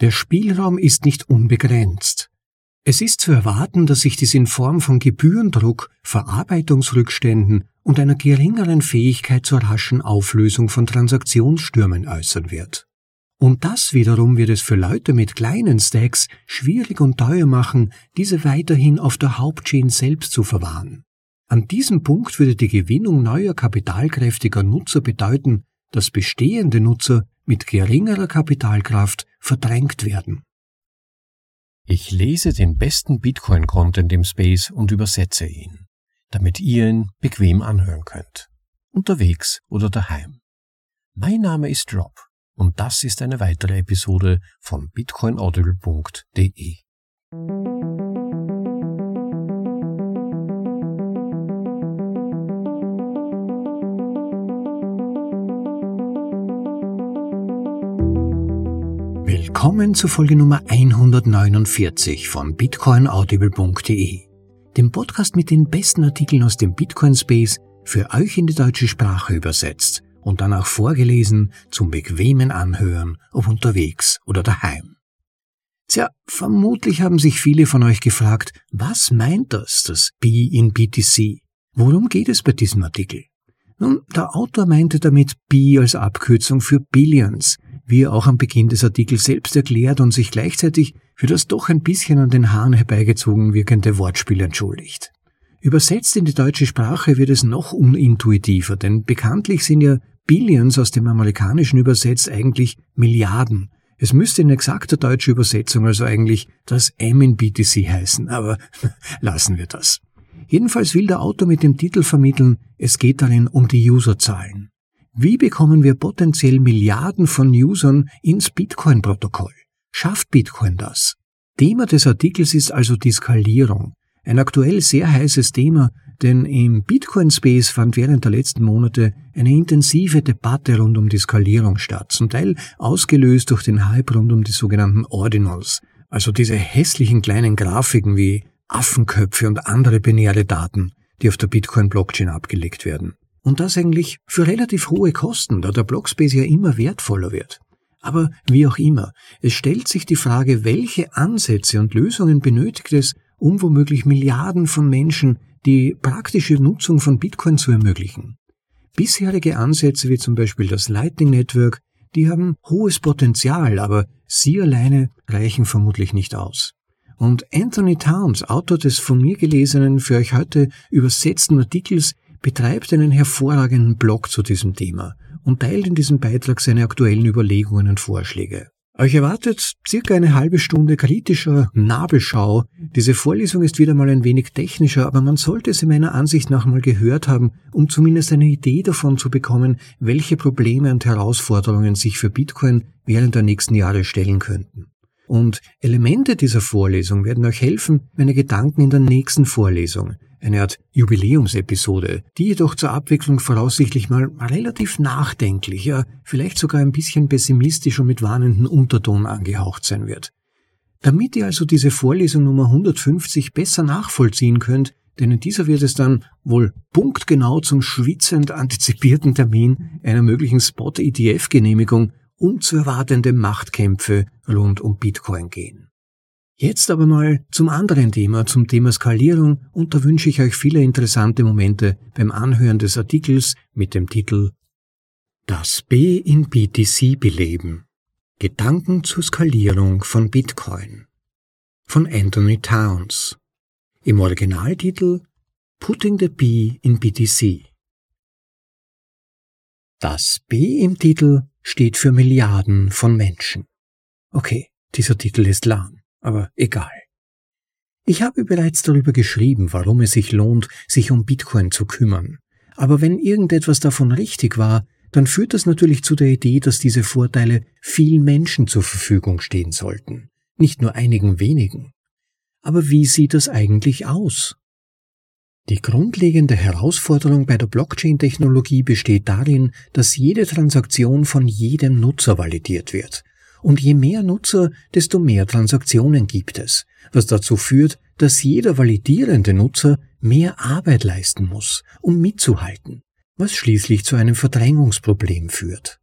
Der Spielraum ist nicht unbegrenzt. Es ist zu erwarten, dass sich dies in Form von Gebührendruck, Verarbeitungsrückständen und einer geringeren Fähigkeit zur raschen Auflösung von Transaktionsstürmen äußern wird. Und das wiederum wird es für Leute mit kleinen Stacks schwierig und teuer machen, diese weiterhin auf der Hauptchain selbst zu verwahren. An diesem Punkt würde die Gewinnung neuer kapitalkräftiger Nutzer bedeuten, dass bestehende Nutzer mit geringerer Kapitalkraft verdrängt werden. Ich lese den besten Bitcoin-Content im Space und übersetze ihn, damit ihr ihn bequem anhören könnt, unterwegs oder daheim. Mein Name ist Rob und das ist eine weitere Episode von bitcoinaudible.de. Willkommen zu Folge Nummer 149 von bitcoinaudible.de, dem Podcast mit den besten Artikeln aus dem Bitcoin Space für euch in die deutsche Sprache übersetzt und dann auch vorgelesen zum bequemen Anhören, ob unterwegs oder daheim. Tja, vermutlich haben sich viele von euch gefragt, was meint das, das B in BTC? Worum geht es bei diesem Artikel? Nun, der Autor meinte damit B als Abkürzung für Billions, wie er auch am Beginn des Artikels selbst erklärt und sich gleichzeitig für das doch ein bisschen an den Haaren herbeigezogen wirkende Wortspiel entschuldigt. Übersetzt in die deutsche Sprache wird es noch unintuitiver, denn bekanntlich sind ja Billions aus dem Amerikanischen übersetzt eigentlich Milliarden. Es müsste in exakter deutscher Übersetzung also eigentlich das M in BTC heißen, aber lassen wir das. Jedenfalls will der Autor mit dem Titel vermitteln, es geht darin um die Userzahlen. Wie bekommen wir potenziell Milliarden von Usern ins Bitcoin-Protokoll? Schafft Bitcoin das? Thema des Artikels ist also die Skalierung. Ein aktuell sehr heißes Thema, denn im Bitcoin-Space fand während der letzten Monate eine intensive Debatte rund um die Skalierung statt, zum Teil ausgelöst durch den Hype rund um die sogenannten Ordinals, also diese hässlichen kleinen Grafiken wie Affenköpfe und andere binäre Daten, die auf der Bitcoin-Blockchain abgelegt werden. Und das eigentlich für relativ hohe Kosten, da der Blockspace ja immer wertvoller wird. Aber wie auch immer, es stellt sich die Frage, welche Ansätze und Lösungen benötigt es, um womöglich Milliarden von Menschen die praktische Nutzung von Bitcoin zu ermöglichen. Bisherige Ansätze wie zum Beispiel das Lightning Network, die haben hohes Potenzial, aber sie alleine reichen vermutlich nicht aus. Und Anthony Towns, Autor des von mir gelesenen, für euch heute übersetzten Artikels, betreibt einen hervorragenden Blog zu diesem Thema und teilt in diesem Beitrag seine aktuellen Überlegungen und Vorschläge. Euch erwartet circa eine halbe Stunde kritischer Nabelschau. Diese Vorlesung ist wieder mal ein wenig technischer, aber man sollte sie meiner Ansicht nach mal gehört haben, um zumindest eine Idee davon zu bekommen, welche Probleme und Herausforderungen sich für Bitcoin während der nächsten Jahre stellen könnten. Und Elemente dieser Vorlesung werden euch helfen, meine Gedanken in der nächsten Vorlesung, eine Art Jubiläumsepisode, die jedoch zur Abwechslung voraussichtlich mal relativ nachdenklich, ja vielleicht sogar ein bisschen pessimistisch und mit warnenden Unterton angehaucht sein wird. Damit ihr also diese Vorlesung Nummer 150 besser nachvollziehen könnt, denn in dieser wird es dann wohl punktgenau zum schwitzend antizipierten Termin einer möglichen Spot-ETF-Genehmigung unzuerwartende Machtkämpfe rund um Bitcoin gehen. Jetzt aber mal zum anderen Thema, zum Thema Skalierung, und da wünsche ich euch viele interessante Momente beim Anhören des Artikels mit dem Titel Das B in BTC beleben. Gedanken zur Skalierung von Bitcoin von Anthony Towns. Im Originaltitel Putting the B in BTC. Das B im Titel steht für Milliarden von Menschen. Okay, dieser Titel ist lang, aber egal. Ich habe bereits darüber geschrieben, warum es sich lohnt, sich um Bitcoin zu kümmern. Aber wenn irgendetwas davon richtig war, dann führt das natürlich zu der Idee, dass diese Vorteile vielen Menschen zur Verfügung stehen sollten, nicht nur einigen wenigen. Aber wie sieht das eigentlich aus? Die grundlegende Herausforderung bei der Blockchain-Technologie besteht darin, dass jede Transaktion von jedem Nutzer validiert wird. Und je mehr Nutzer, desto mehr Transaktionen gibt es, was dazu führt, dass jeder validierende Nutzer mehr Arbeit leisten muss, um mitzuhalten, was schließlich zu einem Verdrängungsproblem führt.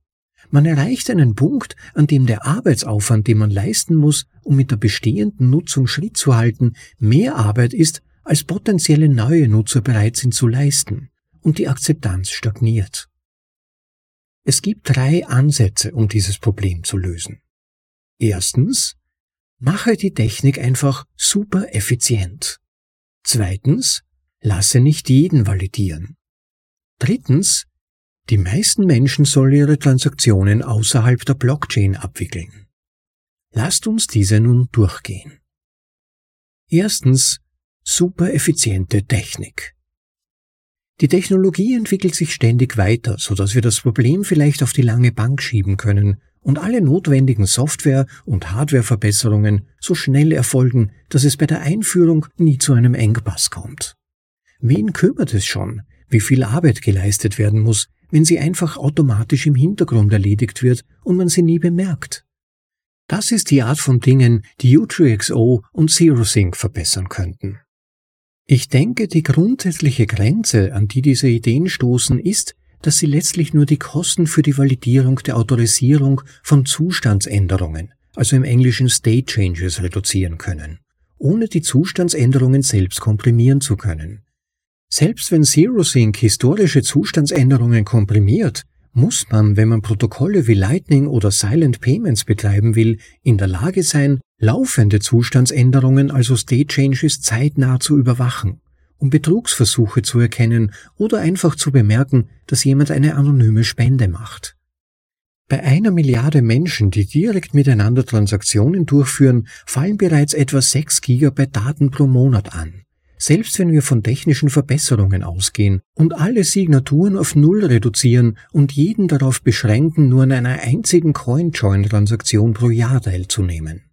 Man erreicht einen Punkt, an dem der Arbeitsaufwand, den man leisten muss, um mit der bestehenden Nutzung Schritt zu halten, mehr Arbeit ist, als potenzielle neue Nutzer bereit sind zu leisten, und die Akzeptanz stagniert. Es gibt drei Ansätze, um dieses Problem zu lösen. Erstens, mache die Technik einfach super effizient. Zweitens, lasse nicht jeden validieren. Drittens, die meisten Menschen sollen ihre Transaktionen außerhalb der Blockchain abwickeln. Lasst uns diese nun durchgehen. Erstens, super effiziente Technik. Die Technologie entwickelt sich ständig weiter, so dass wir das Problem vielleicht auf die lange Bank schieben können und alle notwendigen Software- und Hardwareverbesserungen so schnell erfolgen, dass es bei der Einführung nie zu einem Engpass kommt. Wen kümmert es schon, wie viel Arbeit geleistet werden muss, wenn sie einfach automatisch im Hintergrund erledigt wird und man sie nie bemerkt. Das ist die Art von Dingen, die U3XO und ZeroSync verbessern könnten. Ich denke, die grundsätzliche Grenze, an die diese Ideen stoßen, ist, dass sie letztlich nur die Kosten für die Validierung der Autorisierung von Zustandsänderungen, also im Englischen State Changes, reduzieren können, ohne die Zustandsänderungen selbst komprimieren zu können. Selbst wenn ZeroSync historische Zustandsänderungen komprimiert, muss man, wenn man Protokolle wie Lightning oder Silent Payments betreiben will, in der Lage sein, laufende Zustandsänderungen, also State Changes, zeitnah zu überwachen, um Betrugsversuche zu erkennen oder einfach zu bemerken, dass jemand eine anonyme Spende macht. Bei einer Milliarde Menschen, die direkt miteinander Transaktionen durchführen, fallen bereits etwa 6 Gigabyte Daten pro Monat an. Selbst wenn wir von technischen Verbesserungen ausgehen und alle Signaturen auf Null reduzieren und jeden darauf beschränken, nur an einer einzigen CoinJoin-Transaktion pro Jahr teilzunehmen.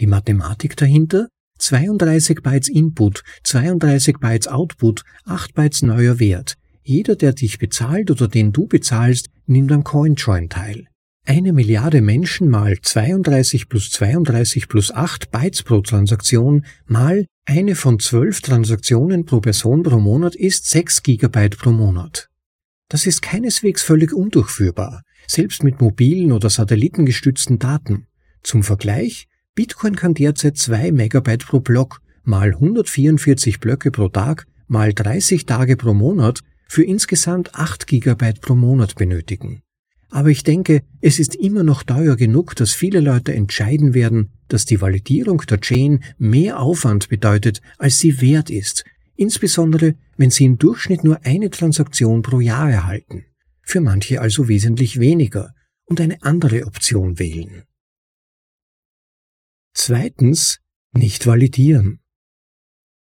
Die Mathematik dahinter? 32 Bytes Input, 32 Bytes Output, 8 Bytes neuer Wert. Jeder, der dich bezahlt oder den du bezahlst, nimmt am CoinJoin teil. Eine Milliarde Menschen mal 32 plus 32 plus 8 Bytes pro Transaktion mal eine von 12 Transaktionen pro Person pro Monat ist 6 Gigabyte pro Monat. Das ist keineswegs völlig undurchführbar, selbst mit mobilen oder satellitengestützten Daten. Zum Vergleich, Bitcoin kann derzeit 2 Megabyte pro Block mal 144 Blöcke pro Tag mal 30 Tage pro Monat für insgesamt 8 Gigabyte pro Monat benötigen. Aber ich denke, es ist immer noch teuer genug, dass viele Leute entscheiden werden, dass die Validierung der Chain mehr Aufwand bedeutet, als sie wert ist, insbesondere wenn sie im Durchschnitt nur eine Transaktion pro Jahr erhalten, für manche also wesentlich weniger und eine andere Option wählen. Zweitens, nicht validieren.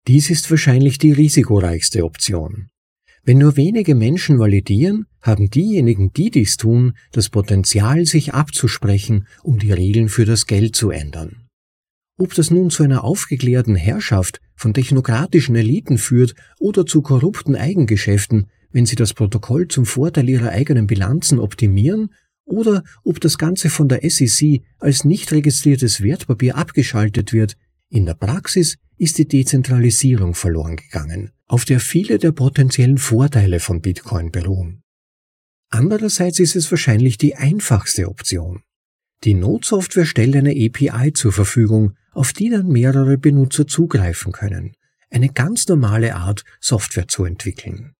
Dies ist wahrscheinlich die risikoreichste Option. Wenn nur wenige Menschen validieren, haben diejenigen, die dies tun, das Potenzial, sich abzusprechen, um die Regeln für das Geld zu ändern. Ob das nun zu einer aufgeklärten Herrschaft von technokratischen Eliten führt oder zu korrupten Eigengeschäften, wenn sie das Protokoll zum Vorteil ihrer eigenen Bilanzen optimieren, oder ob das Ganze von der SEC als nicht registriertes Wertpapier abgeschaltet wird, in der Praxis ist die Dezentralisierung verloren gegangen, auf der viele der potenziellen Vorteile von Bitcoin beruhen. Andererseits ist es wahrscheinlich die einfachste Option. Die Node-Software stellt eine API zur Verfügung, auf die dann mehrere Benutzer zugreifen können. Eine ganz normale Art, Software zu entwickeln.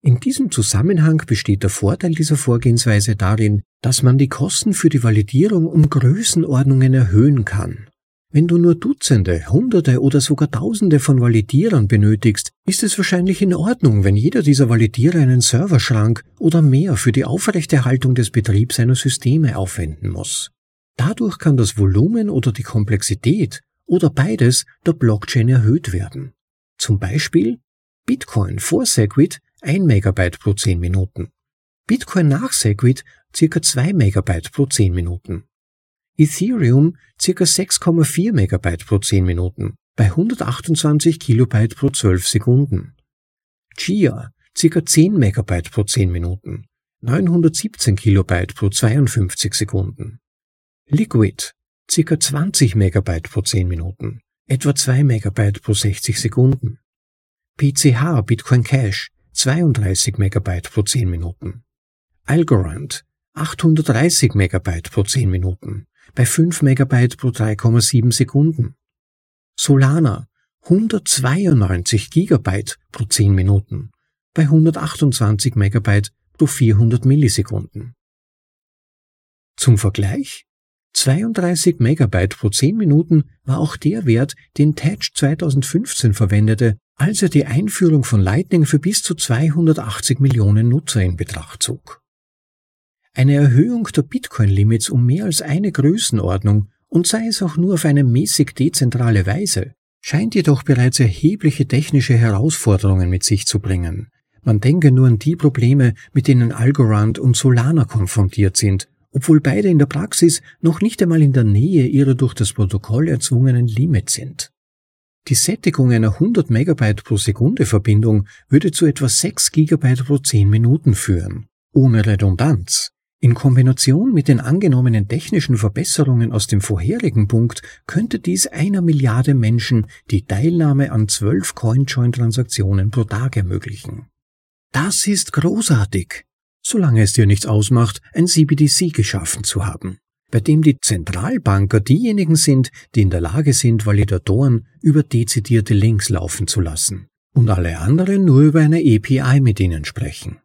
In diesem Zusammenhang besteht der Vorteil dieser Vorgehensweise darin, dass man die Kosten für die Validierung um Größenordnungen erhöhen kann. Wenn du nur Dutzende, Hunderte oder sogar Tausende von Validierern benötigst, ist es wahrscheinlich in Ordnung, wenn jeder dieser Validierer einen Serverschrank oder mehr für die Aufrechterhaltung des Betriebs seiner Systeme aufwenden muss. Dadurch kann das Volumen oder die Komplexität oder beides der Blockchain erhöht werden. Zum Beispiel Bitcoin vor Segwit 1 Megabyte pro 10 Minuten. Bitcoin nach Segwit circa 2 Megabyte pro 10 Minuten. Ethereum ca. 6,4 Megabyte pro 10 Minuten bei 128 Kilobyte pro 12 Sekunden. Chia ca. 10 Megabyte pro 10 Minuten, 917 Kilobyte pro 52 Sekunden. Liquid ca. 20 Megabyte pro 10 Minuten, etwa 2 Megabyte pro 60 Sekunden. PCH Bitcoin Cash 32 Megabyte pro 10 Minuten. Algorand 830 Megabyte pro 10 Minuten, bei 5 Megabyte pro 3,7 Sekunden. Solana 192 Gigabyte pro 10 Minuten, bei 128 Megabyte pro 400 Millisekunden. Zum Vergleich 32 Megabyte pro 10 Minuten war auch der Wert, den Tatch 2015 verwendete, als er die Einführung von Lightning für bis zu 280 Millionen Nutzer in Betracht zog. Eine Erhöhung der Bitcoin-Limits um mehr als eine Größenordnung und sei es auch nur auf eine mäßig dezentrale Weise, scheint jedoch bereits erhebliche technische Herausforderungen mit sich zu bringen. Man denke nur an die Probleme, mit denen Algorand und Solana konfrontiert sind obwohl beide in der Praxis noch nicht einmal in der Nähe ihrer durch das Protokoll erzwungenen Limits sind. Die Sättigung einer 100 Megabyte pro Sekunde Verbindung würde zu etwa 6 Gigabyte pro 10 Minuten führen, ohne Redundanz. In Kombination mit den angenommenen technischen Verbesserungen aus dem vorherigen Punkt könnte dies einer Milliarde Menschen die Teilnahme an 12 CoinJoin-Transaktionen pro Tag ermöglichen. Das ist großartig, solange es dir nichts ausmacht, ein CBDC geschaffen zu haben, bei dem die Zentralbanker diejenigen sind, die in der Lage sind, Validatoren über dezidierte Links laufen zu lassen und alle anderen nur über eine API mit ihnen sprechen.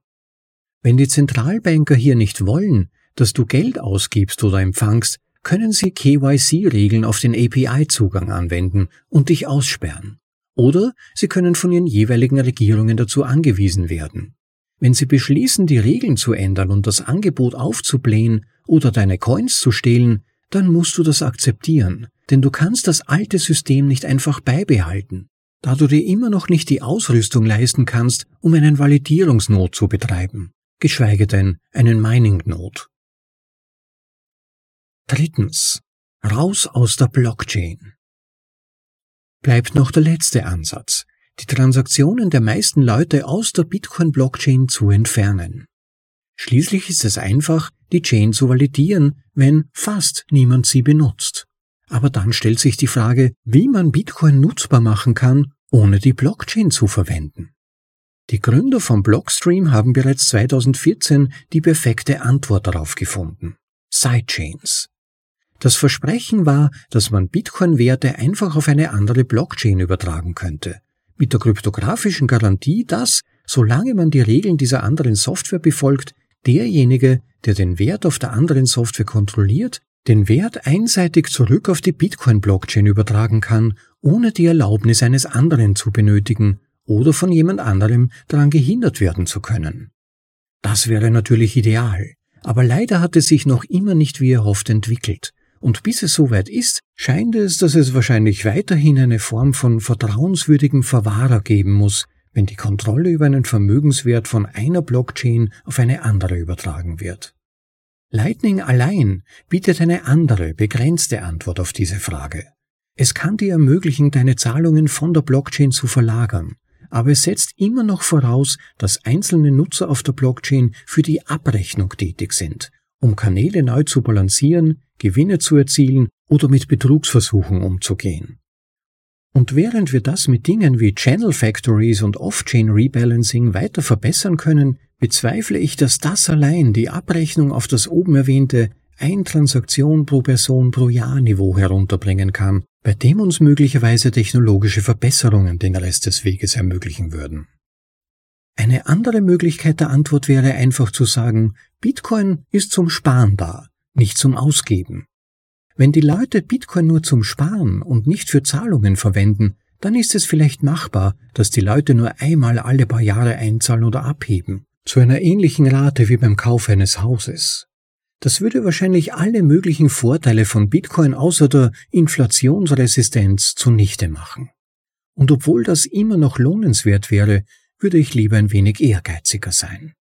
Wenn die Zentralbanker hier nicht wollen, dass du Geld ausgibst oder empfangst, können sie KYC-Regeln auf den API-Zugang anwenden und dich aussperren. Oder sie können von ihren jeweiligen Regierungen dazu angewiesen werden. Wenn sie beschließen, die Regeln zu ändern und das Angebot aufzublähen oder deine Coins zu stehlen, dann musst du das akzeptieren, denn du kannst das alte System nicht einfach beibehalten, da du dir immer noch nicht die Ausrüstung leisten kannst, um einen Validierungsnot zu betreiben, geschweige denn einen Mining-Node. Drittens. Raus aus der Blockchain. Bleibt noch der letzte Ansatz, die Transaktionen der meisten Leute aus der Bitcoin-Blockchain zu entfernen. Schließlich ist es einfach, die Chain zu validieren, wenn fast niemand sie benutzt. Aber dann stellt sich die Frage, wie man Bitcoin nutzbar machen kann, ohne die Blockchain zu verwenden. Die Gründer von Blockstream haben bereits 2014 die perfekte Antwort darauf gefunden. Sidechains. Das Versprechen war, dass man Bitcoin-Werte einfach auf eine andere Blockchain übertragen könnte mit der kryptografischen Garantie, dass, solange man die Regeln dieser anderen Software befolgt, derjenige, der den Wert auf der anderen Software kontrolliert, den Wert einseitig zurück auf die Bitcoin-Blockchain übertragen kann, ohne die Erlaubnis eines anderen zu benötigen oder von jemand anderem daran gehindert werden zu können. Das wäre natürlich ideal, aber leider hat es sich noch immer nicht wie erhofft entwickelt, und bis es soweit ist, scheint es, dass es wahrscheinlich weiterhin eine Form von vertrauenswürdigen Verwahrer geben muss, wenn die Kontrolle über einen Vermögenswert von einer Blockchain auf eine andere übertragen wird. Lightning allein bietet eine andere, begrenzte Antwort auf diese Frage. Es kann dir ermöglichen, deine Zahlungen von der Blockchain zu verlagern, aber es setzt immer noch voraus, dass einzelne Nutzer auf der Blockchain für die Abrechnung tätig sind um Kanäle neu zu balancieren, Gewinne zu erzielen oder mit Betrugsversuchen umzugehen. Und während wir das mit Dingen wie Channel Factories und Off-Chain Rebalancing weiter verbessern können, bezweifle ich, dass das allein die Abrechnung auf das oben erwähnte ein Transaktion pro Person pro Jahr Niveau herunterbringen kann, bei dem uns möglicherweise technologische Verbesserungen den Rest des Weges ermöglichen würden. Eine andere Möglichkeit der Antwort wäre einfach zu sagen, Bitcoin ist zum Sparen da, nicht zum Ausgeben. Wenn die Leute Bitcoin nur zum Sparen und nicht für Zahlungen verwenden, dann ist es vielleicht machbar, dass die Leute nur einmal alle paar Jahre einzahlen oder abheben, zu einer ähnlichen Rate wie beim Kauf eines Hauses. Das würde wahrscheinlich alle möglichen Vorteile von Bitcoin außer der Inflationsresistenz zunichte machen. Und obwohl das immer noch lohnenswert wäre, würde ich lieber ein wenig ehrgeiziger sein.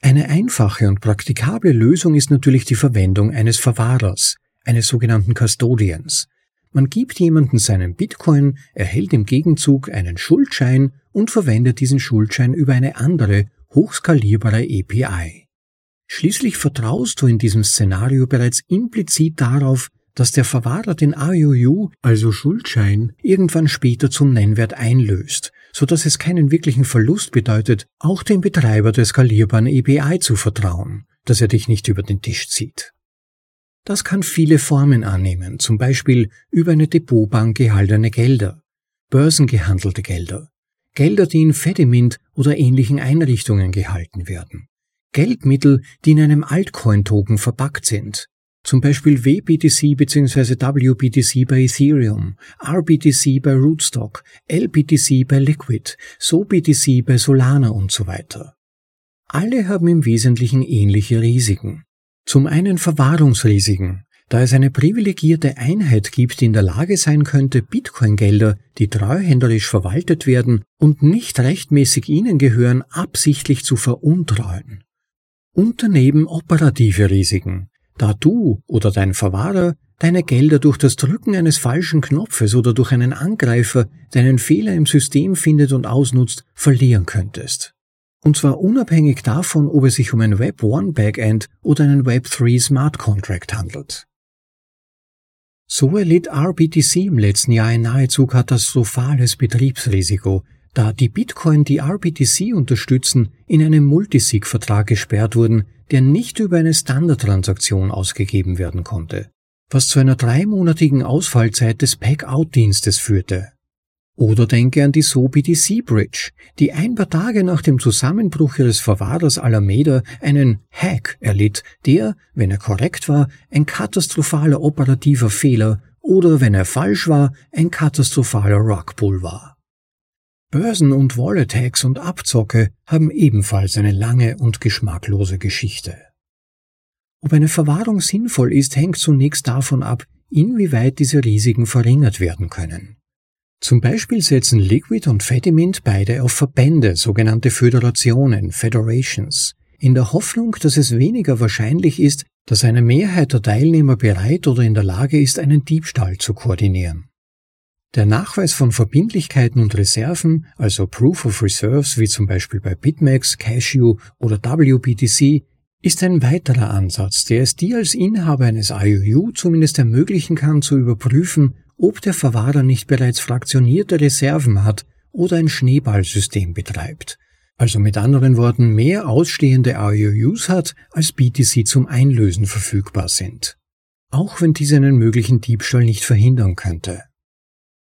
Eine einfache und praktikable Lösung ist natürlich die Verwendung eines Verwahrers, eines sogenannten Custodians. Man gibt jemanden seinen Bitcoin, erhält im Gegenzug einen Schuldschein und verwendet diesen Schuldschein über eine andere, hochskalierbare API. Schließlich vertraust du in diesem Szenario bereits implizit darauf, dass der Verwahrer den IOU, also Schuldschein, irgendwann später zum Nennwert einlöst so dass es keinen wirklichen Verlust bedeutet, auch dem Betreiber der skalierbaren API zu vertrauen, dass er dich nicht über den Tisch zieht. Das kann viele Formen annehmen, zum Beispiel über eine Depotbank gehaltene Gelder, börsengehandelte Gelder, Gelder, die in Fedimint oder ähnlichen Einrichtungen gehalten werden, Geldmittel, die in einem Altcoin-Token verpackt sind, zum Beispiel WBTC bzw. WBTC bei Ethereum, RBTC bei Rootstock, LBTC bei Liquid, SoBTC bei Solana und so weiter. Alle haben im Wesentlichen ähnliche Risiken. Zum einen Verwahrungsrisiken, da es eine privilegierte Einheit gibt, die in der Lage sein könnte, Bitcoin-Gelder, die treuhänderisch verwaltet werden und nicht rechtmäßig ihnen gehören, absichtlich zu veruntreuen. Und daneben operative Risiken, da du oder dein Verwahrer deine Gelder durch das Drücken eines falschen Knopfes oder durch einen Angreifer, der einen Fehler im System findet und ausnutzt, verlieren könntest. Und zwar unabhängig davon, ob es sich um ein Web 1 Backend oder einen Web 3 Smart Contract handelt. So erlitt RBTC im letzten Jahr ein nahezu katastrophales Betriebsrisiko, da die Bitcoin, die RBTC unterstützen, in einem Multisig-Vertrag gesperrt wurden, der nicht über eine Standardtransaktion ausgegeben werden konnte, was zu einer dreimonatigen Ausfallzeit des Pack-Out-Dienstes führte. Oder denke an die SoBTC Bridge, die ein paar Tage nach dem Zusammenbruch ihres Verwahrers Alameda einen Hack erlitt, der, wenn er korrekt war, ein katastrophaler operativer Fehler oder, wenn er falsch war, ein katastrophaler Rockpull war. Börsen- und Wallet-Hacks und Abzocke haben ebenfalls eine lange und geschmacklose Geschichte. Ob eine Verwahrung sinnvoll ist, hängt zunächst davon ab, inwieweit diese Risiken verringert werden können. Zum Beispiel setzen Liquid und Fedimint beide auf Verbände, sogenannte Föderationen, Federations, in der Hoffnung, dass es weniger wahrscheinlich ist, dass eine Mehrheit der Teilnehmer bereit oder in der Lage ist, einen Diebstahl zu koordinieren. Der Nachweis von Verbindlichkeiten und Reserven, also Proof of Reserves wie zum Beispiel bei BitMEX, Cashew oder WBTC, ist ein weiterer Ansatz, der es dir als Inhaber eines IOU zumindest ermöglichen kann zu überprüfen, ob der Verwahrer nicht bereits fraktionierte Reserven hat oder ein Schneeballsystem betreibt, also mit anderen Worten mehr ausstehende IOUs hat, als BTC zum Einlösen verfügbar sind, auch wenn dies einen möglichen Diebstahl nicht verhindern könnte.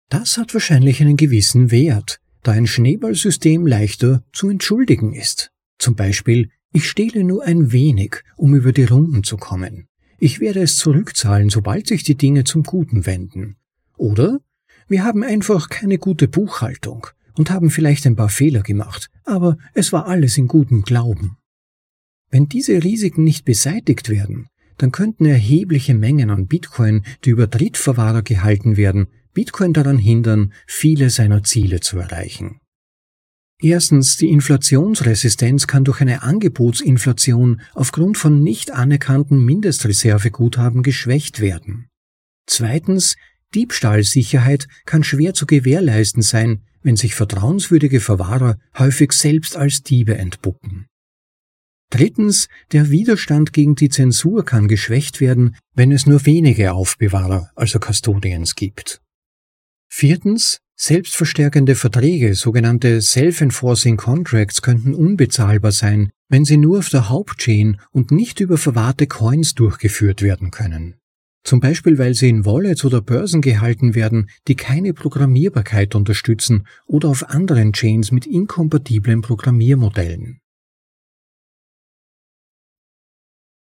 Das hat wahrscheinlich einen gewissen Wert, da ein Schneeballsystem leichter zu entschuldigen ist. Zum Beispiel, ich stehle nur ein wenig, um über die Runden zu kommen. Ich werde es zurückzahlen, sobald sich die Dinge zum Guten wenden. Oder wir haben einfach keine gute Buchhaltung und haben vielleicht ein paar Fehler gemacht, aber es war alles in gutem Glauben. Wenn diese Risiken nicht beseitigt werden, dann könnten erhebliche Mengen an Bitcoin, die über Drittverwahrer gehalten werden, Bitcoin daran hindern, viele seiner Ziele zu erreichen. Erstens, die Inflationsresistenz kann durch eine Angebotsinflation aufgrund von nicht anerkannten Mindestreserveguthaben geschwächt werden. Zweitens, Diebstahlsicherheit kann schwer zu gewährleisten sein, wenn sich vertrauenswürdige Verwahrer häufig selbst als Diebe entpuppen. Drittens, der Widerstand gegen die Zensur kann geschwächt werden, wenn es nur wenige Aufbewahrer, also Custodians gibt. Viertens, selbstverstärkende Verträge, sogenannte Self-Enforcing Contracts, könnten unbezahlbar sein, wenn sie nur auf der Hauptchain und nicht über verwahrte Coins durchgeführt werden können. Zum Beispiel, weil sie in Wallets oder Börsen gehalten werden, die keine Programmierbarkeit unterstützen oder auf anderen Chains mit inkompatiblen Programmiermodellen.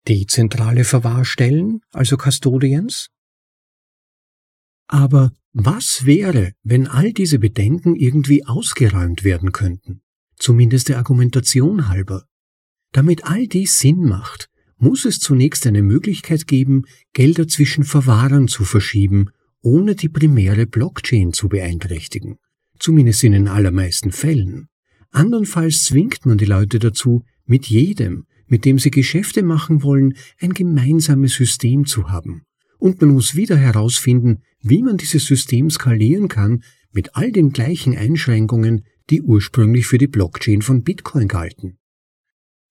Dezentrale Verwahrstellen, also Custodians, aber was wäre, wenn all diese Bedenken irgendwie ausgeräumt werden könnten? Zumindest der Argumentation halber. Damit all dies Sinn macht, muss es zunächst eine Möglichkeit geben, Gelder zwischen Verwahrern zu verschieben, ohne die primäre Blockchain zu beeinträchtigen. Zumindest in den allermeisten Fällen. Andernfalls zwingt man die Leute dazu, mit jedem, mit dem sie Geschäfte machen wollen, ein gemeinsames System zu haben und man muss wieder herausfinden, wie man dieses System skalieren kann mit all den gleichen Einschränkungen, die ursprünglich für die Blockchain von Bitcoin galten.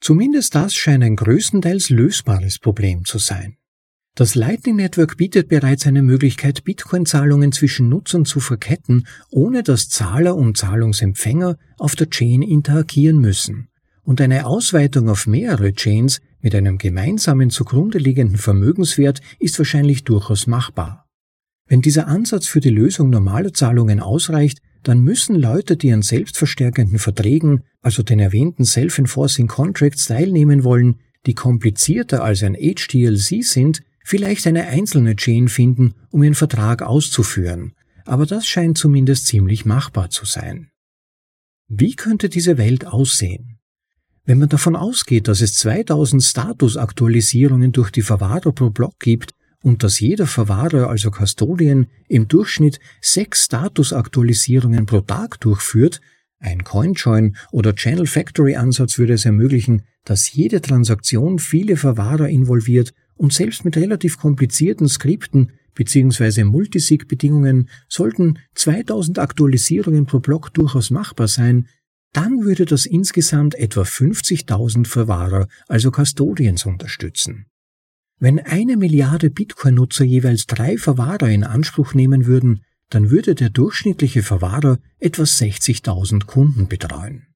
Zumindest das scheint ein größtenteils lösbares Problem zu sein. Das Lightning Network bietet bereits eine Möglichkeit, Bitcoin-Zahlungen zwischen Nutzern zu verketten, ohne dass Zahler und Zahlungsempfänger auf der Chain interagieren müssen. Und eine Ausweitung auf mehrere Chains mit einem gemeinsamen zugrunde liegenden Vermögenswert ist wahrscheinlich durchaus machbar. Wenn dieser Ansatz für die Lösung normaler Zahlungen ausreicht, dann müssen Leute, die an selbstverstärkenden Verträgen, also den erwähnten Self-Enforcing Contracts teilnehmen wollen, die komplizierter als ein HTLC sind, vielleicht eine einzelne Chain finden, um ihren Vertrag auszuführen, aber das scheint zumindest ziemlich machbar zu sein. Wie könnte diese Welt aussehen? Wenn man davon ausgeht, dass es 2000 Statusaktualisierungen durch die Verwahrer pro Block gibt und dass jeder Verwahrer, also Custodian, im Durchschnitt sechs Statusaktualisierungen pro Tag durchführt, ein CoinJoin oder Channel Factory Ansatz würde es ermöglichen, dass jede Transaktion viele Verwahrer involviert und selbst mit relativ komplizierten Skripten bzw. Multisig-Bedingungen sollten 2000 Aktualisierungen pro Block durchaus machbar sein, dann würde das insgesamt etwa 50.000 Verwahrer, also Custodians, unterstützen. Wenn eine Milliarde Bitcoin-Nutzer jeweils drei Verwahrer in Anspruch nehmen würden, dann würde der durchschnittliche Verwahrer etwa 60.000 Kunden betreuen.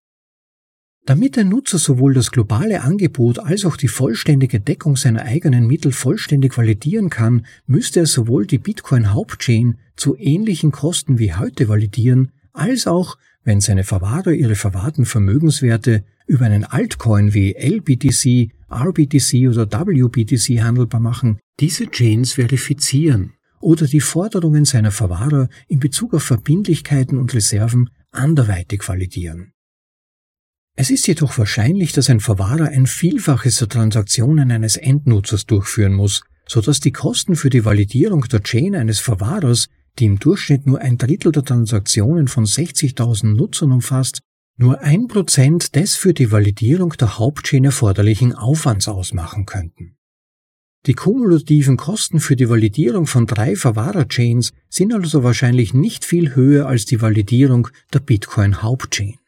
Damit der Nutzer sowohl das globale Angebot als auch die vollständige Deckung seiner eigenen Mittel vollständig validieren kann, müsste er sowohl die Bitcoin-Hauptchain zu ähnlichen Kosten wie heute validieren, als auch, wenn seine Verwahrer ihre verwahrten Vermögenswerte über einen Altcoin wie LBTC, RBTC oder WBTC handelbar machen, diese Chains verifizieren oder die Forderungen seiner Verwahrer in Bezug auf Verbindlichkeiten und Reserven anderweitig validieren. Es ist jedoch wahrscheinlich, dass ein Verwahrer ein Vielfaches der Transaktionen eines Endnutzers durchführen muss, so dass die Kosten für die Validierung der Chain eines Verwahrers, die im Durchschnitt nur ein Drittel der Transaktionen von 60.000 Nutzern umfasst, nur ein Prozent des für die Validierung der Hauptchain erforderlichen Aufwands ausmachen könnten. Die kumulativen Kosten für die Validierung von drei Verwahrer-Chains sind also wahrscheinlich nicht viel höher als die Validierung der Bitcoin-Hauptchain.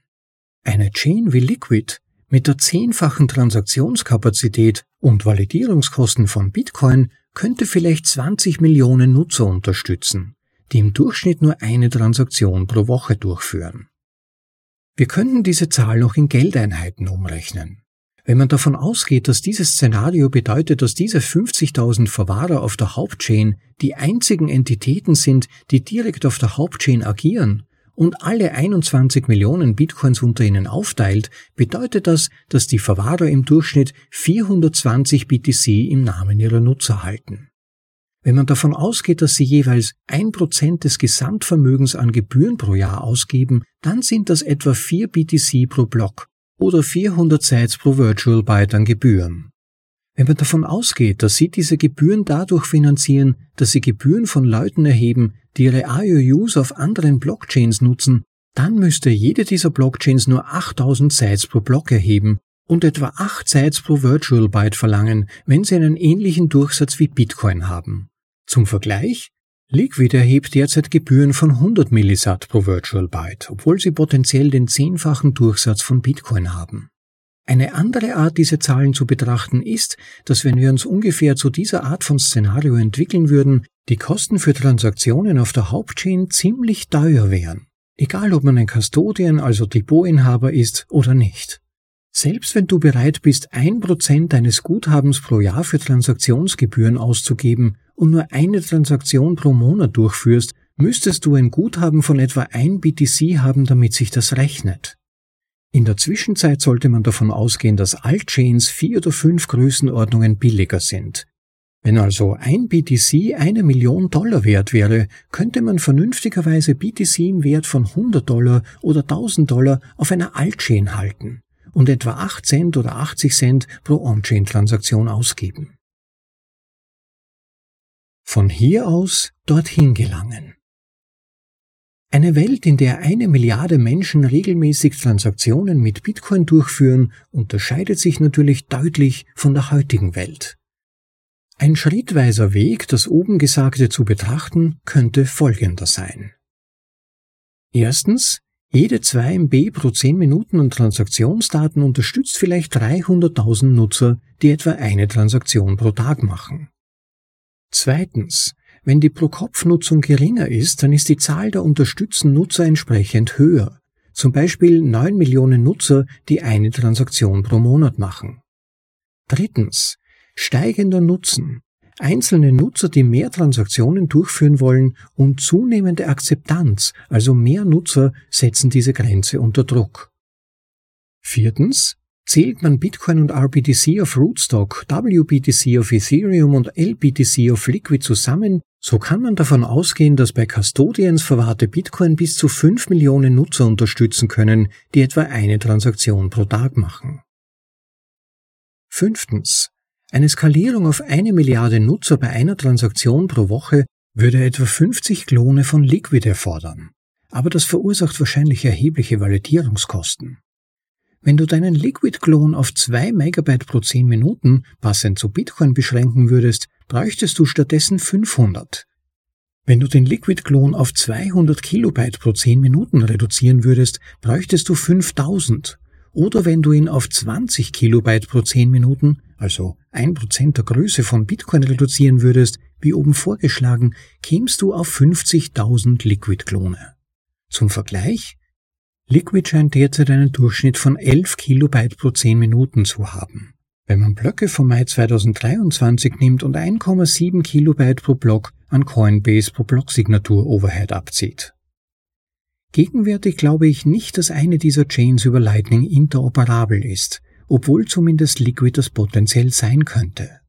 Eine Chain wie Liquid mit der zehnfachen Transaktionskapazität und Validierungskosten von Bitcoin könnte vielleicht 20 Millionen Nutzer unterstützen, die im Durchschnitt nur eine Transaktion pro Woche durchführen. Wir könnten diese Zahl noch in Geldeinheiten umrechnen. Wenn man davon ausgeht, dass dieses Szenario bedeutet, dass diese 50.000 Verwahrer auf der Hauptchain die einzigen Entitäten sind, die direkt auf der Hauptchain agieren und alle 21 Millionen Bitcoins unter ihnen aufteilt, bedeutet das, dass die Verwahrer im Durchschnitt 420 BTC im Namen ihrer Nutzer halten. Wenn man davon ausgeht, dass sie jeweils ein Prozent des Gesamtvermögens an Gebühren pro Jahr ausgeben, dann sind das etwa 4 BTC pro Block oder 400 Sites pro Virtual Byte an Gebühren. Wenn man davon ausgeht, dass Sie diese Gebühren dadurch finanzieren, dass Sie Gebühren von Leuten erheben, die ihre IOUs auf anderen Blockchains nutzen, dann müsste jede dieser Blockchains nur 8000 Sites pro Block erheben und etwa 8 Sites pro Virtual Byte verlangen, wenn sie einen ähnlichen Durchsatz wie Bitcoin haben. Zum Vergleich, Liquid erhebt derzeit Gebühren von 100 Millisat pro Virtual Byte, obwohl sie potenziell den zehnfachen Durchsatz von Bitcoin haben. Eine andere Art, diese Zahlen zu betrachten, ist, dass wenn wir uns ungefähr zu dieser Art von Szenario entwickeln würden, die Kosten für Transaktionen auf der Hauptchain ziemlich teuer wären. Egal ob man ein Custodian, also Depotinhaber ist oder nicht. Selbst wenn du bereit bist, ein Prozent deines Guthabens pro Jahr für Transaktionsgebühren auszugeben und nur eine Transaktion pro Monat durchführst, müsstest du ein Guthaben von etwa ein BTC haben, damit sich das rechnet. In der Zwischenzeit sollte man davon ausgehen, dass Altchains vier oder fünf Größenordnungen billiger sind. Wenn also ein BTC eine Million Dollar wert wäre, könnte man vernünftigerweise BTC im Wert von 100 Dollar oder 1000 Dollar auf einer Altchain halten und etwa 8 Cent oder 80 Cent pro On-Chain-Transaktion ausgeben. Von hier aus dorthin gelangen. Eine Welt, in der eine Milliarde Menschen regelmäßig Transaktionen mit Bitcoin durchführen, unterscheidet sich natürlich deutlich von der heutigen Welt. Ein schrittweiser Weg, das oben Gesagte zu betrachten, könnte folgender sein. Erstens, jede 2 MB pro 10 Minuten an Transaktionsdaten unterstützt vielleicht 300.000 Nutzer, die etwa eine Transaktion pro Tag machen. Zweitens, wenn die Pro-Kopf-Nutzung geringer ist, dann ist die Zahl der unterstützten Nutzer entsprechend höher. Zum Beispiel 9 Millionen Nutzer, die eine Transaktion pro Monat machen. Drittens. Steigender Nutzen. Einzelne Nutzer, die mehr Transaktionen durchführen wollen und zunehmende Akzeptanz, also mehr Nutzer, setzen diese Grenze unter Druck. Viertens. Zählt man Bitcoin und RBTC auf Rootstock, WBTC auf Ethereum und LBTC auf Liquid zusammen, so kann man davon ausgehen, dass bei Custodians verwahrte Bitcoin bis zu 5 Millionen Nutzer unterstützen können, die etwa eine Transaktion pro Tag machen. Fünftens. Eine Skalierung auf eine Milliarde Nutzer bei einer Transaktion pro Woche würde etwa 50 Klone von Liquid erfordern. Aber das verursacht wahrscheinlich erhebliche Validierungskosten. Wenn du deinen Liquid-Klon auf 2 Megabyte pro 10 Minuten passend zu Bitcoin beschränken würdest, bräuchtest du stattdessen 500. Wenn du den Liquid-Klon auf 200 Kilobyte pro 10 Minuten reduzieren würdest, bräuchtest du 5000. Oder wenn du ihn auf 20 Kilobyte pro 10 Minuten, also 1% der Größe von Bitcoin reduzieren würdest, wie oben vorgeschlagen, kämst du auf 50.000 Liquid-Klone. Zum Vergleich, Liquid scheint derzeit einen Durchschnitt von 11 Kilobyte pro 10 Minuten zu haben. Wenn man Blöcke vom Mai 2023 nimmt und 1,7 Kilobyte pro Block an Coinbase pro Blocksignatur Overhead abzieht. Gegenwärtig glaube ich nicht, dass eine dieser Chains über Lightning interoperabel ist, obwohl zumindest Liquid das potenziell sein könnte.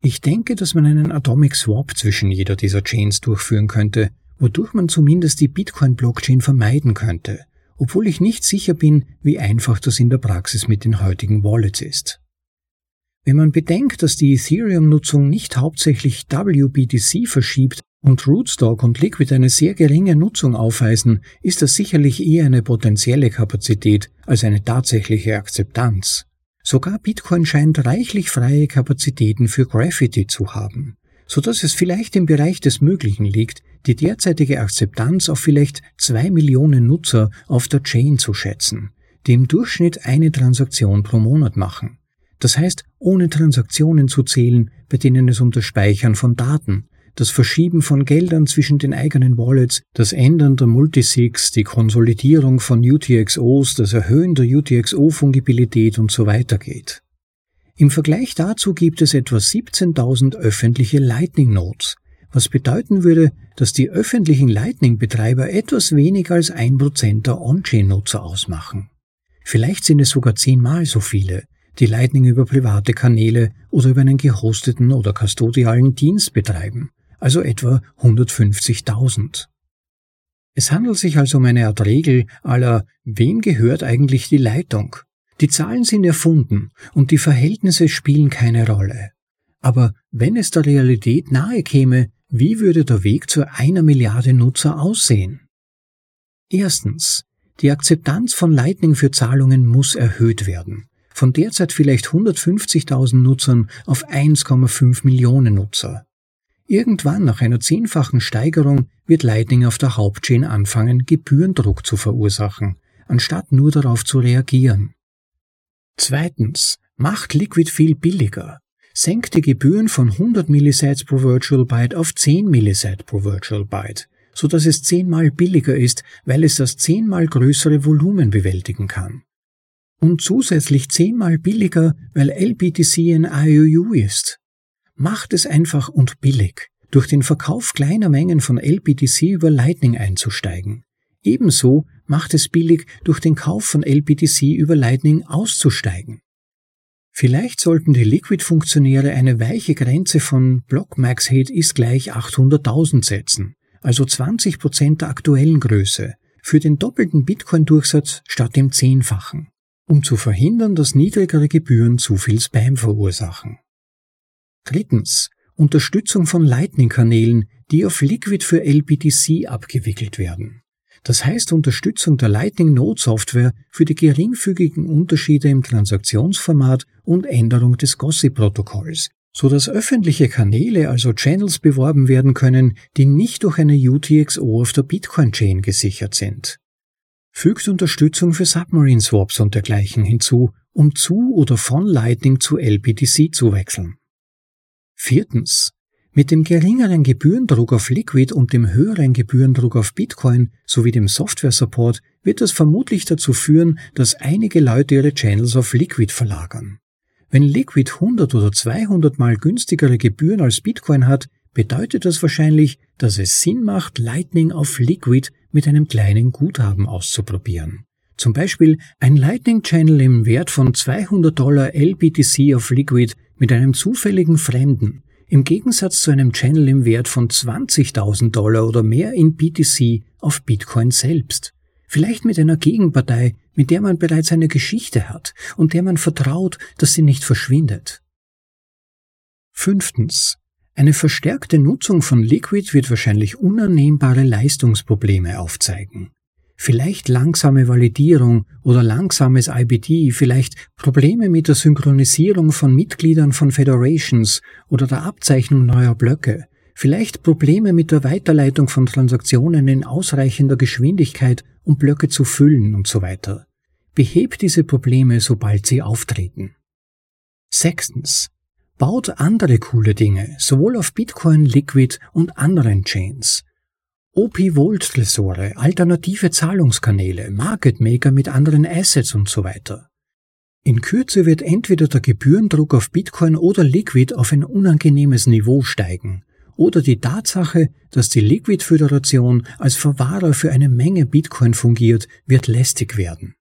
Ich denke, dass man einen Atomic Swap zwischen jeder dieser Chains durchführen könnte, wodurch man zumindest die Bitcoin-Blockchain vermeiden könnte, obwohl ich nicht sicher bin, wie einfach das in der Praxis mit den heutigen Wallets ist. Wenn man bedenkt, dass die Ethereum-Nutzung nicht hauptsächlich WBTC verschiebt und Rootstock und Liquid eine sehr geringe Nutzung aufweisen, ist das sicherlich eher eine potenzielle Kapazität als eine tatsächliche Akzeptanz. Sogar Bitcoin scheint reichlich freie Kapazitäten für Graffiti zu haben so dass es vielleicht im Bereich des Möglichen liegt, die derzeitige Akzeptanz auf vielleicht zwei Millionen Nutzer auf der Chain zu schätzen, die im Durchschnitt eine Transaktion pro Monat machen. Das heißt, ohne Transaktionen zu zählen, bei denen es um das Speichern von Daten, das Verschieben von Geldern zwischen den eigenen Wallets, das Ändern der Multisigs, die Konsolidierung von UTXOs, das Erhöhen der UTXO-Fungibilität und so weiter geht. Im Vergleich dazu gibt es etwa 17.000 öffentliche Lightning Nodes, was bedeuten würde, dass die öffentlichen Lightning-Betreiber etwas weniger als ein Prozent der On-Chain-Nutzer ausmachen. Vielleicht sind es sogar zehnmal so viele, die Lightning über private Kanäle oder über einen gehosteten oder kustodialen Dienst betreiben, also etwa 150.000. Es handelt sich also um eine Art Regel aller, wem gehört eigentlich die Leitung? Die Zahlen sind erfunden und die Verhältnisse spielen keine Rolle. Aber wenn es der Realität nahe käme, wie würde der Weg zu einer Milliarde Nutzer aussehen? Erstens. Die Akzeptanz von Lightning für Zahlungen muss erhöht werden. Von derzeit vielleicht 150.000 Nutzern auf 1,5 Millionen Nutzer. Irgendwann nach einer zehnfachen Steigerung wird Lightning auf der Hauptchain anfangen, Gebührendruck zu verursachen, anstatt nur darauf zu reagieren. Zweitens, macht Liquid viel billiger. Senkt die Gebühren von 100 Millisites pro Virtual Byte auf 10 Millisites pro Virtual Byte, so dass es zehnmal billiger ist, weil es das zehnmal größere Volumen bewältigen kann. Und zusätzlich zehnmal billiger, weil LBTC ein IOU ist. Macht es einfach und billig, durch den Verkauf kleiner Mengen von LBTC über Lightning einzusteigen. Ebenso macht es billig, durch den Kauf von LBTC über Lightning auszusteigen. Vielleicht sollten die Liquid-Funktionäre eine weiche Grenze von BlockMaxHate ist gleich 800.000 setzen, also 20% der aktuellen Größe, für den doppelten Bitcoin-Durchsatz statt dem Zehnfachen, um zu verhindern, dass niedrigere Gebühren zu viel Spam verursachen. Drittens. Unterstützung von Lightning-Kanälen, die auf Liquid für LBTC abgewickelt werden. Das heißt Unterstützung der Lightning Node Software für die geringfügigen Unterschiede im Transaktionsformat und Änderung des Gossip-Protokolls, so dass öffentliche Kanäle, also Channels beworben werden können, die nicht durch eine UTXO auf der Bitcoin-Chain gesichert sind. Fügt Unterstützung für Submarine Swaps und dergleichen hinzu, um zu oder von Lightning zu LBTC zu wechseln. Viertens. Mit dem geringeren Gebührendruck auf Liquid und dem höheren Gebührendruck auf Bitcoin sowie dem Software-Support wird das vermutlich dazu führen, dass einige Leute ihre Channels auf Liquid verlagern. Wenn Liquid 100 oder 200 mal günstigere Gebühren als Bitcoin hat, bedeutet das wahrscheinlich, dass es Sinn macht, Lightning auf Liquid mit einem kleinen Guthaben auszuprobieren. Zum Beispiel ein Lightning Channel im Wert von 200 Dollar LBTC auf Liquid mit einem zufälligen Fremden, im Gegensatz zu einem Channel im Wert von 20.000 Dollar oder mehr in BTC auf Bitcoin selbst. Vielleicht mit einer Gegenpartei, mit der man bereits eine Geschichte hat und der man vertraut, dass sie nicht verschwindet. Fünftens. Eine verstärkte Nutzung von Liquid wird wahrscheinlich unannehmbare Leistungsprobleme aufzeigen. Vielleicht langsame Validierung oder langsames IBD, vielleicht Probleme mit der Synchronisierung von Mitgliedern von Federations oder der Abzeichnung neuer Blöcke, vielleicht Probleme mit der Weiterleitung von Transaktionen in ausreichender Geschwindigkeit, um Blöcke zu füllen und so weiter. Behebt diese Probleme, sobald sie auftreten. Sechstens. Baut andere coole Dinge, sowohl auf Bitcoin, Liquid und anderen Chains. OP-Volt-Tresore, alternative Zahlungskanäle, Market Maker mit anderen Assets und so weiter. In Kürze wird entweder der Gebührendruck auf Bitcoin oder Liquid auf ein unangenehmes Niveau steigen, oder die Tatsache, dass die Liquid-Föderation als Verwahrer für eine Menge Bitcoin fungiert, wird lästig werden.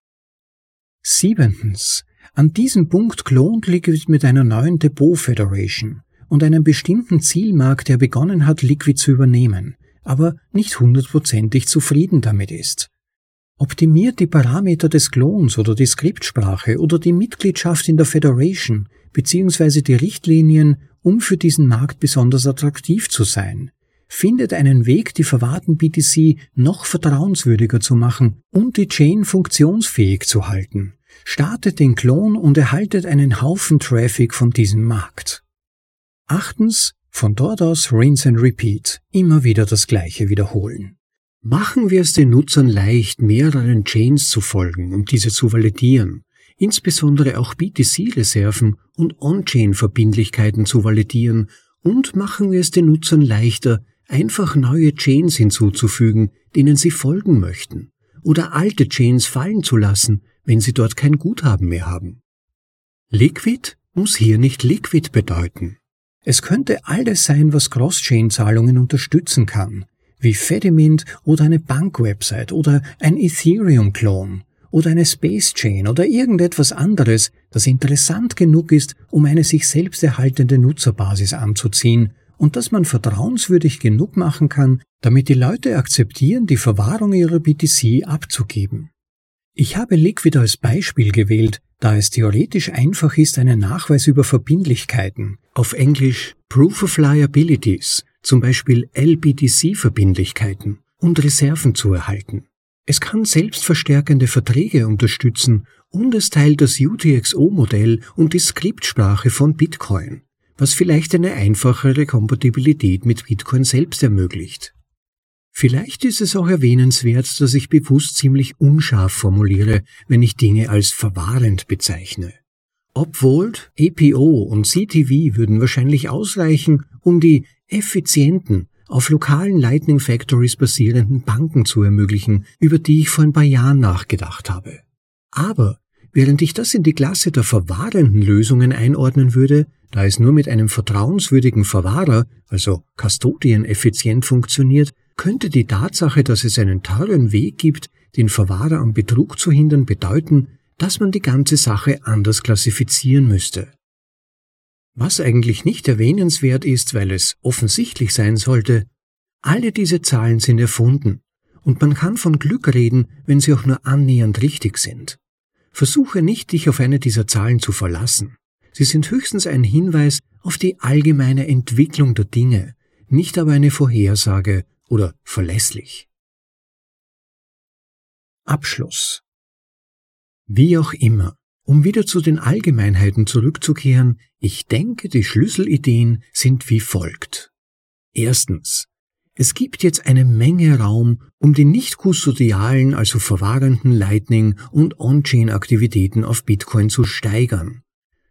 Siebentens. An diesem Punkt klont Liquid mit einer neuen Depot Federation und einem bestimmten Zielmarkt, der begonnen hat, Liquid zu übernehmen, aber nicht hundertprozentig zufrieden damit ist. Optimiert die Parameter des Klons oder die Skriptsprache oder die Mitgliedschaft in der Federation beziehungsweise die Richtlinien, um für diesen Markt besonders attraktiv zu sein. Findet einen Weg, die verwahrten BTC noch vertrauenswürdiger zu machen und die Chain funktionsfähig zu halten. Startet den Klon und erhaltet einen Haufen Traffic von diesem Markt. Achtens, von dort aus rinse and repeat, immer wieder das gleiche wiederholen. Machen wir es den Nutzern leicht, mehreren Chains zu folgen, um diese zu validieren, insbesondere auch BTC-Reserven und On-Chain-Verbindlichkeiten zu validieren und machen wir es den Nutzern leichter, einfach neue Chains hinzuzufügen, denen sie folgen möchten, oder alte Chains fallen zu lassen, wenn sie dort kein Guthaben mehr haben. Liquid muss hier nicht Liquid bedeuten. Es könnte alles sein, was Cross-Chain-Zahlungen unterstützen kann, wie Fedimint oder eine Bankwebsite oder ein Ethereum-Klon oder eine Space Chain oder irgendetwas anderes, das interessant genug ist, um eine sich selbst erhaltende Nutzerbasis anzuziehen und das man vertrauenswürdig genug machen kann, damit die Leute akzeptieren, die Verwahrung ihrer BTC abzugeben. Ich habe Liquid als Beispiel gewählt, da es theoretisch einfach ist, einen Nachweis über Verbindlichkeiten, auf Englisch Proof of Liabilities, zum Beispiel LBTC-Verbindlichkeiten und Reserven zu erhalten. Es kann selbstverstärkende Verträge unterstützen und es teilt das UTXO-Modell und die Skriptsprache von Bitcoin, was vielleicht eine einfachere Kompatibilität mit Bitcoin selbst ermöglicht. Vielleicht ist es auch erwähnenswert, dass ich bewusst ziemlich unscharf formuliere, wenn ich Dinge als verwahrend bezeichne. Volt, APO und CTV würden wahrscheinlich ausreichen, um die effizienten, auf lokalen Lightning Factories basierenden Banken zu ermöglichen, über die ich vor ein paar Jahren nachgedacht habe. Aber während ich das in die Klasse der verwahrenden Lösungen einordnen würde, da es nur mit einem vertrauenswürdigen Verwahrer, also Custodian, effizient funktioniert, könnte die Tatsache, dass es einen teuren Weg gibt, den Verwahrer am Betrug zu hindern, bedeuten, dass man die ganze Sache anders klassifizieren müsste. Was eigentlich nicht erwähnenswert ist, weil es offensichtlich sein sollte, alle diese Zahlen sind erfunden, und man kann von Glück reden, wenn sie auch nur annähernd richtig sind. Versuche nicht, dich auf eine dieser Zahlen zu verlassen. Sie sind höchstens ein Hinweis auf die allgemeine Entwicklung der Dinge, nicht aber eine Vorhersage oder verlässlich. Abschluss. Wie auch immer, um wieder zu den Allgemeinheiten zurückzukehren, ich denke, die Schlüsselideen sind wie folgt. Erstens. Es gibt jetzt eine Menge Raum, um die nicht kustodialen, also verwahrenden Lightning- und On-Chain-Aktivitäten auf Bitcoin zu steigern.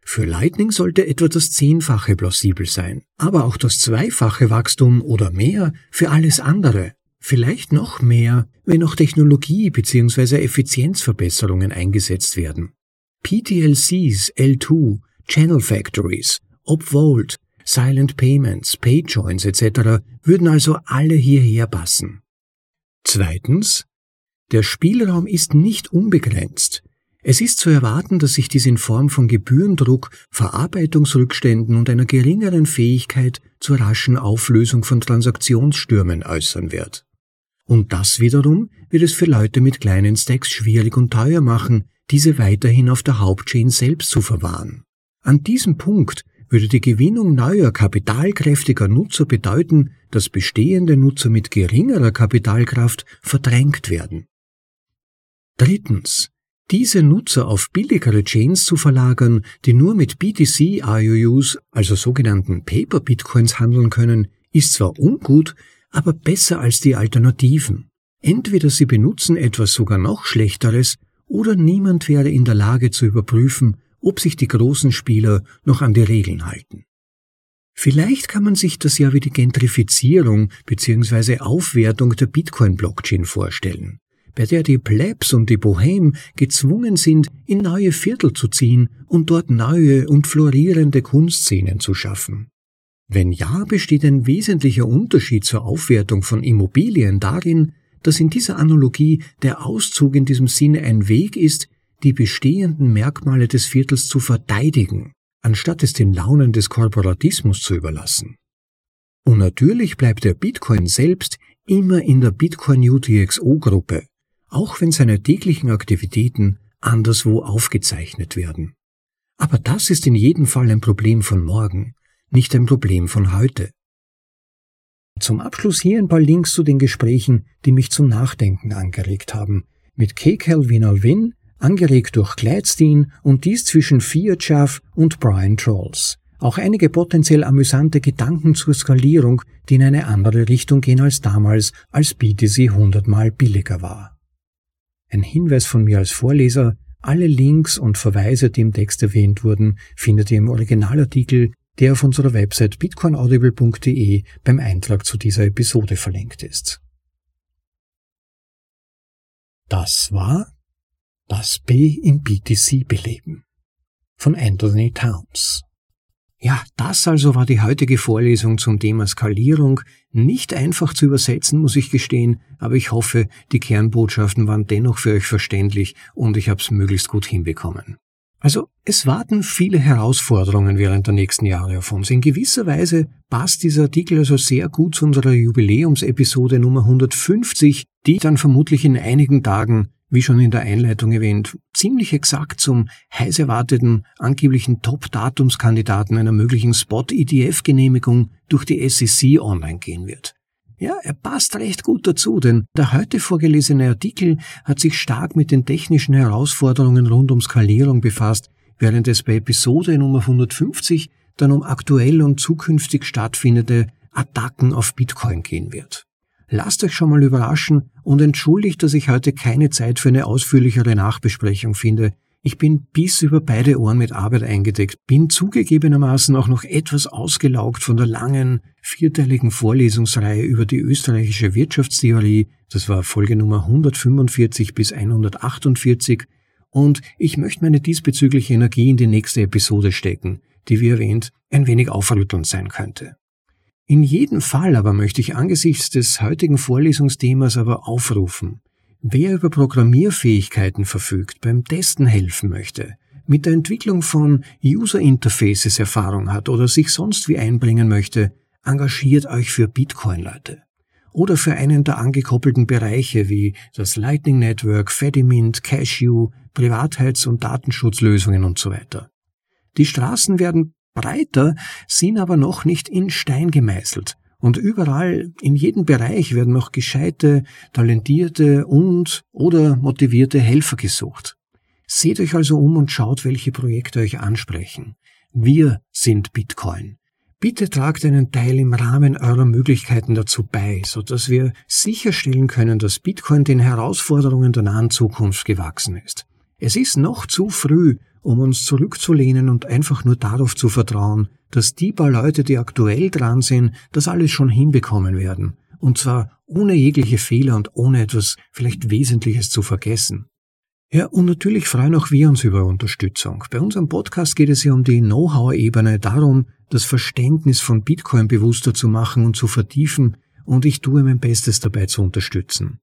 Für Lightning sollte etwa das Zehnfache plausibel sein, aber auch das zweifache Wachstum oder mehr für alles andere. Vielleicht noch mehr, wenn auch Technologie bzw. Effizienzverbesserungen eingesetzt werden. PTLCs L2, Channel Factories, Opvolt, Silent Payments, Payjoins etc. würden also alle hierher passen. Zweitens, der Spielraum ist nicht unbegrenzt. Es ist zu erwarten, dass sich dies in Form von Gebührendruck, Verarbeitungsrückständen und einer geringeren Fähigkeit zur raschen Auflösung von Transaktionsstürmen äußern wird. Und das wiederum wird es für Leute mit kleinen Stacks schwierig und teuer machen, diese weiterhin auf der Hauptchain selbst zu verwahren. An diesem Punkt würde die Gewinnung neuer kapitalkräftiger Nutzer bedeuten, dass bestehende Nutzer mit geringerer Kapitalkraft verdrängt werden. Drittens. Diese Nutzer auf billigere Chains zu verlagern, die nur mit BTC-IOUs, also sogenannten Paper-Bitcoins handeln können, ist zwar ungut, aber besser als die Alternativen. Entweder sie benutzen etwas sogar noch Schlechteres, oder niemand wäre in der Lage zu überprüfen, ob sich die großen Spieler noch an die Regeln halten. Vielleicht kann man sich das ja wie die Gentrifizierung bzw. Aufwertung der Bitcoin-Blockchain vorstellen, bei der die Plebs und die Bohem gezwungen sind, in neue Viertel zu ziehen und dort neue und florierende Kunstszenen zu schaffen. Wenn ja, besteht ein wesentlicher Unterschied zur Aufwertung von Immobilien darin, dass in dieser Analogie der Auszug in diesem Sinne ein Weg ist, die bestehenden Merkmale des Viertels zu verteidigen, anstatt es den Launen des Korporatismus zu überlassen. Und natürlich bleibt der Bitcoin selbst immer in der Bitcoin UTXO Gruppe, auch wenn seine täglichen Aktivitäten anderswo aufgezeichnet werden. Aber das ist in jedem Fall ein Problem von morgen, nicht ein Problem von heute. Zum Abschluss hier ein paar Links zu den Gesprächen, die mich zum Nachdenken angeregt haben, mit K. Calvin Alvin, angeregt durch Gladstein und dies zwischen Fiatchaff und Brian Trolls. Auch einige potenziell amüsante Gedanken zur Skalierung, die in eine andere Richtung gehen als damals, als BTC hundertmal billiger war. Ein Hinweis von mir als Vorleser, alle Links und Verweise, die im Text erwähnt wurden, findet ihr im Originalartikel, der auf unserer Website bitcoinaudible.de beim Eintrag zu dieser Episode verlinkt ist. Das war das B im BTC beleben von Anthony Towns. Ja, das also war die heutige Vorlesung zum Thema Skalierung. Nicht einfach zu übersetzen, muss ich gestehen, aber ich hoffe, die Kernbotschaften waren dennoch für euch verständlich und ich habe es möglichst gut hinbekommen. Also es warten viele Herausforderungen während der nächsten Jahre auf uns. In gewisser Weise passt dieser Artikel also sehr gut zu unserer Jubiläumsepisode Nummer 150, die dann vermutlich in einigen Tagen wie schon in der Einleitung erwähnt, ziemlich exakt zum heiß erwarteten angeblichen Top-Datumskandidaten einer möglichen Spot-ETF-Genehmigung durch die SEC online gehen wird. Ja, er passt recht gut dazu, denn der heute vorgelesene Artikel hat sich stark mit den technischen Herausforderungen rund um Skalierung befasst, während es bei Episode Nummer 150 dann um aktuell und zukünftig stattfindende Attacken auf Bitcoin gehen wird. Lasst euch schon mal überraschen und entschuldigt, dass ich heute keine Zeit für eine ausführlichere Nachbesprechung finde. Ich bin bis über beide Ohren mit Arbeit eingedeckt, bin zugegebenermaßen auch noch etwas ausgelaugt von der langen, vierteiligen Vorlesungsreihe über die österreichische Wirtschaftstheorie, das war Folge Nummer 145 bis 148, und ich möchte meine diesbezügliche Energie in die nächste Episode stecken, die wie erwähnt ein wenig aufrüttelnd sein könnte. In jedem Fall aber möchte ich angesichts des heutigen Vorlesungsthemas aber aufrufen, wer über Programmierfähigkeiten verfügt, beim Testen helfen möchte, mit der Entwicklung von User Interfaces Erfahrung hat oder sich sonst wie einbringen möchte, engagiert euch für Bitcoin, Leute. Oder für einen der angekoppelten Bereiche wie das Lightning Network, Fedimint, Cashew, Privatheits- und Datenschutzlösungen und so weiter. Die Straßen werden breiter, sind aber noch nicht in Stein gemeißelt. Und überall, in jedem Bereich werden noch gescheite, talentierte und oder motivierte Helfer gesucht. Seht euch also um und schaut, welche Projekte euch ansprechen. Wir sind Bitcoin. Bitte tragt einen Teil im Rahmen eurer Möglichkeiten dazu bei, so dass wir sicherstellen können, dass Bitcoin den Herausforderungen der nahen Zukunft gewachsen ist. Es ist noch zu früh, um uns zurückzulehnen und einfach nur darauf zu vertrauen, dass die paar Leute, die aktuell dran sind, das alles schon hinbekommen werden. Und zwar ohne jegliche Fehler und ohne etwas vielleicht Wesentliches zu vergessen. Ja, und natürlich freuen auch wir uns über Unterstützung. Bei unserem Podcast geht es ja um die Know-how-Ebene, darum, das Verständnis von Bitcoin bewusster zu machen und zu vertiefen, und ich tue mein Bestes dabei zu unterstützen.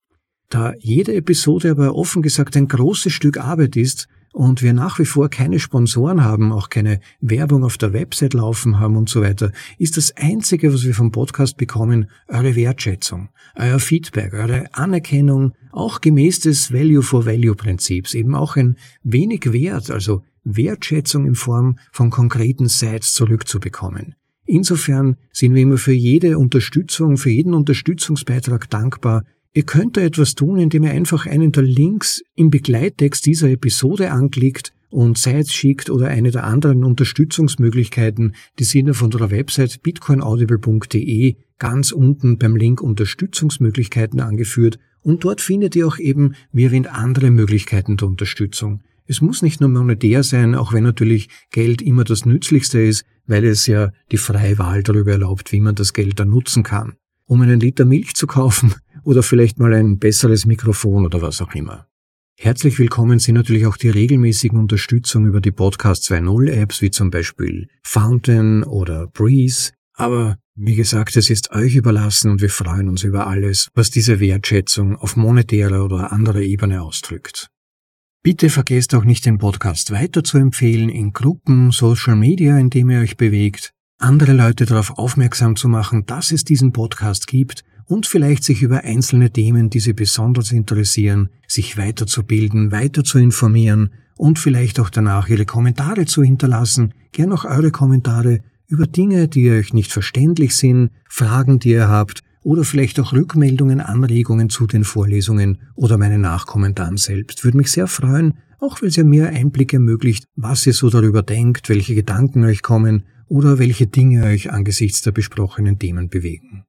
Da jede Episode aber offen gesagt ein großes Stück Arbeit ist, und wir nach wie vor keine Sponsoren haben, auch keine Werbung auf der Website laufen haben und so weiter, ist das Einzige, was wir vom Podcast bekommen, eure Wertschätzung, euer Feedback, eure Anerkennung, auch gemäß des Value-for-Value-Prinzips, eben auch ein wenig Wert, also Wertschätzung in Form von konkreten Sites zurückzubekommen. Insofern sind wir immer für jede Unterstützung, für jeden Unterstützungsbeitrag dankbar, Ihr könnt da etwas tun, indem ihr einfach einen der Links im Begleittext dieser Episode anklickt und Sites schickt oder eine der anderen Unterstützungsmöglichkeiten, die sind auf unserer Website bitcoinaudible.de ganz unten beim Link Unterstützungsmöglichkeiten angeführt und dort findet ihr auch eben, wie erwähnt, andere Möglichkeiten der Unterstützung. Es muss nicht nur monetär sein, auch wenn natürlich Geld immer das Nützlichste ist, weil es ja die freie Wahl darüber erlaubt, wie man das Geld dann nutzen kann. Um einen Liter Milch zu kaufen, oder vielleicht mal ein besseres Mikrofon oder was auch immer. Herzlich willkommen sind natürlich auch die regelmäßigen Unterstützung über die Podcast 2.0 Apps wie zum Beispiel Fountain oder Breeze. Aber wie gesagt, es ist euch überlassen und wir freuen uns über alles, was diese Wertschätzung auf monetärer oder anderer Ebene ausdrückt. Bitte vergesst auch nicht, den Podcast weiter zu empfehlen in Gruppen, Social Media, in dem ihr euch bewegt, andere Leute darauf aufmerksam zu machen, dass es diesen Podcast gibt und vielleicht sich über einzelne Themen, die Sie besonders interessieren, sich weiterzubilden, weiter zu informieren und vielleicht auch danach Ihre Kommentare zu hinterlassen, gern auch eure Kommentare über Dinge, die euch nicht verständlich sind, Fragen, die ihr habt oder vielleicht auch Rückmeldungen, Anregungen zu den Vorlesungen oder meinen Nachkommentaren selbst. Würde mich sehr freuen, auch weil es ja mir Einblick ermöglicht, was ihr so darüber denkt, welche Gedanken euch kommen oder welche Dinge euch angesichts der besprochenen Themen bewegen.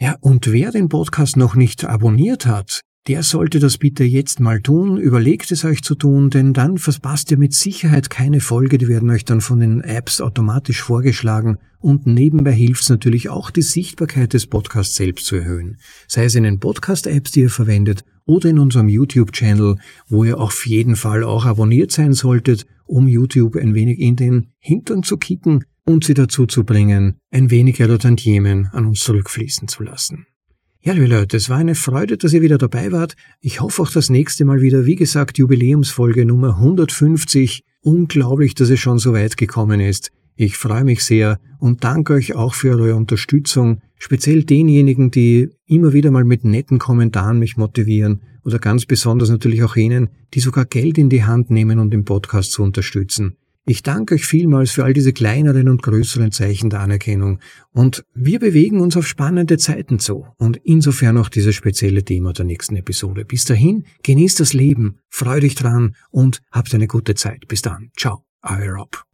Ja, und wer den Podcast noch nicht abonniert hat, der sollte das bitte jetzt mal tun, überlegt es euch zu tun, denn dann verpasst ihr mit Sicherheit keine Folge, die werden euch dann von den Apps automatisch vorgeschlagen. Und nebenbei hilft es natürlich auch, die Sichtbarkeit des Podcasts selbst zu erhöhen, sei es in den Podcast-Apps, die ihr verwendet oder in unserem YouTube-Channel, wo ihr auf jeden Fall auch abonniert sein solltet, um YouTube ein wenig in den Hintern zu kicken, und sie dazu zu bringen, ein wenig ihrer Tantiemen an uns zurückfließen zu lassen. Ja, liebe Leute, es war eine Freude, dass ihr wieder dabei wart. Ich hoffe auch das nächste Mal wieder, wie gesagt, Jubiläumsfolge Nummer 150. Unglaublich, dass es schon so weit gekommen ist. Ich freue mich sehr und danke euch auch für eure Unterstützung, speziell denjenigen, die immer wieder mal mit netten Kommentaren mich motivieren oder ganz besonders natürlich auch jenen, die sogar Geld in die Hand nehmen, um den Podcast zu unterstützen. Ich danke euch vielmals für all diese kleineren und größeren Zeichen der Anerkennung und wir bewegen uns auf spannende Zeiten zu und insofern auch dieses spezielle Thema der nächsten Episode. Bis dahin, genießt das Leben, freu dich dran und habt eine gute Zeit. Bis dann. Ciao. Euer Rob.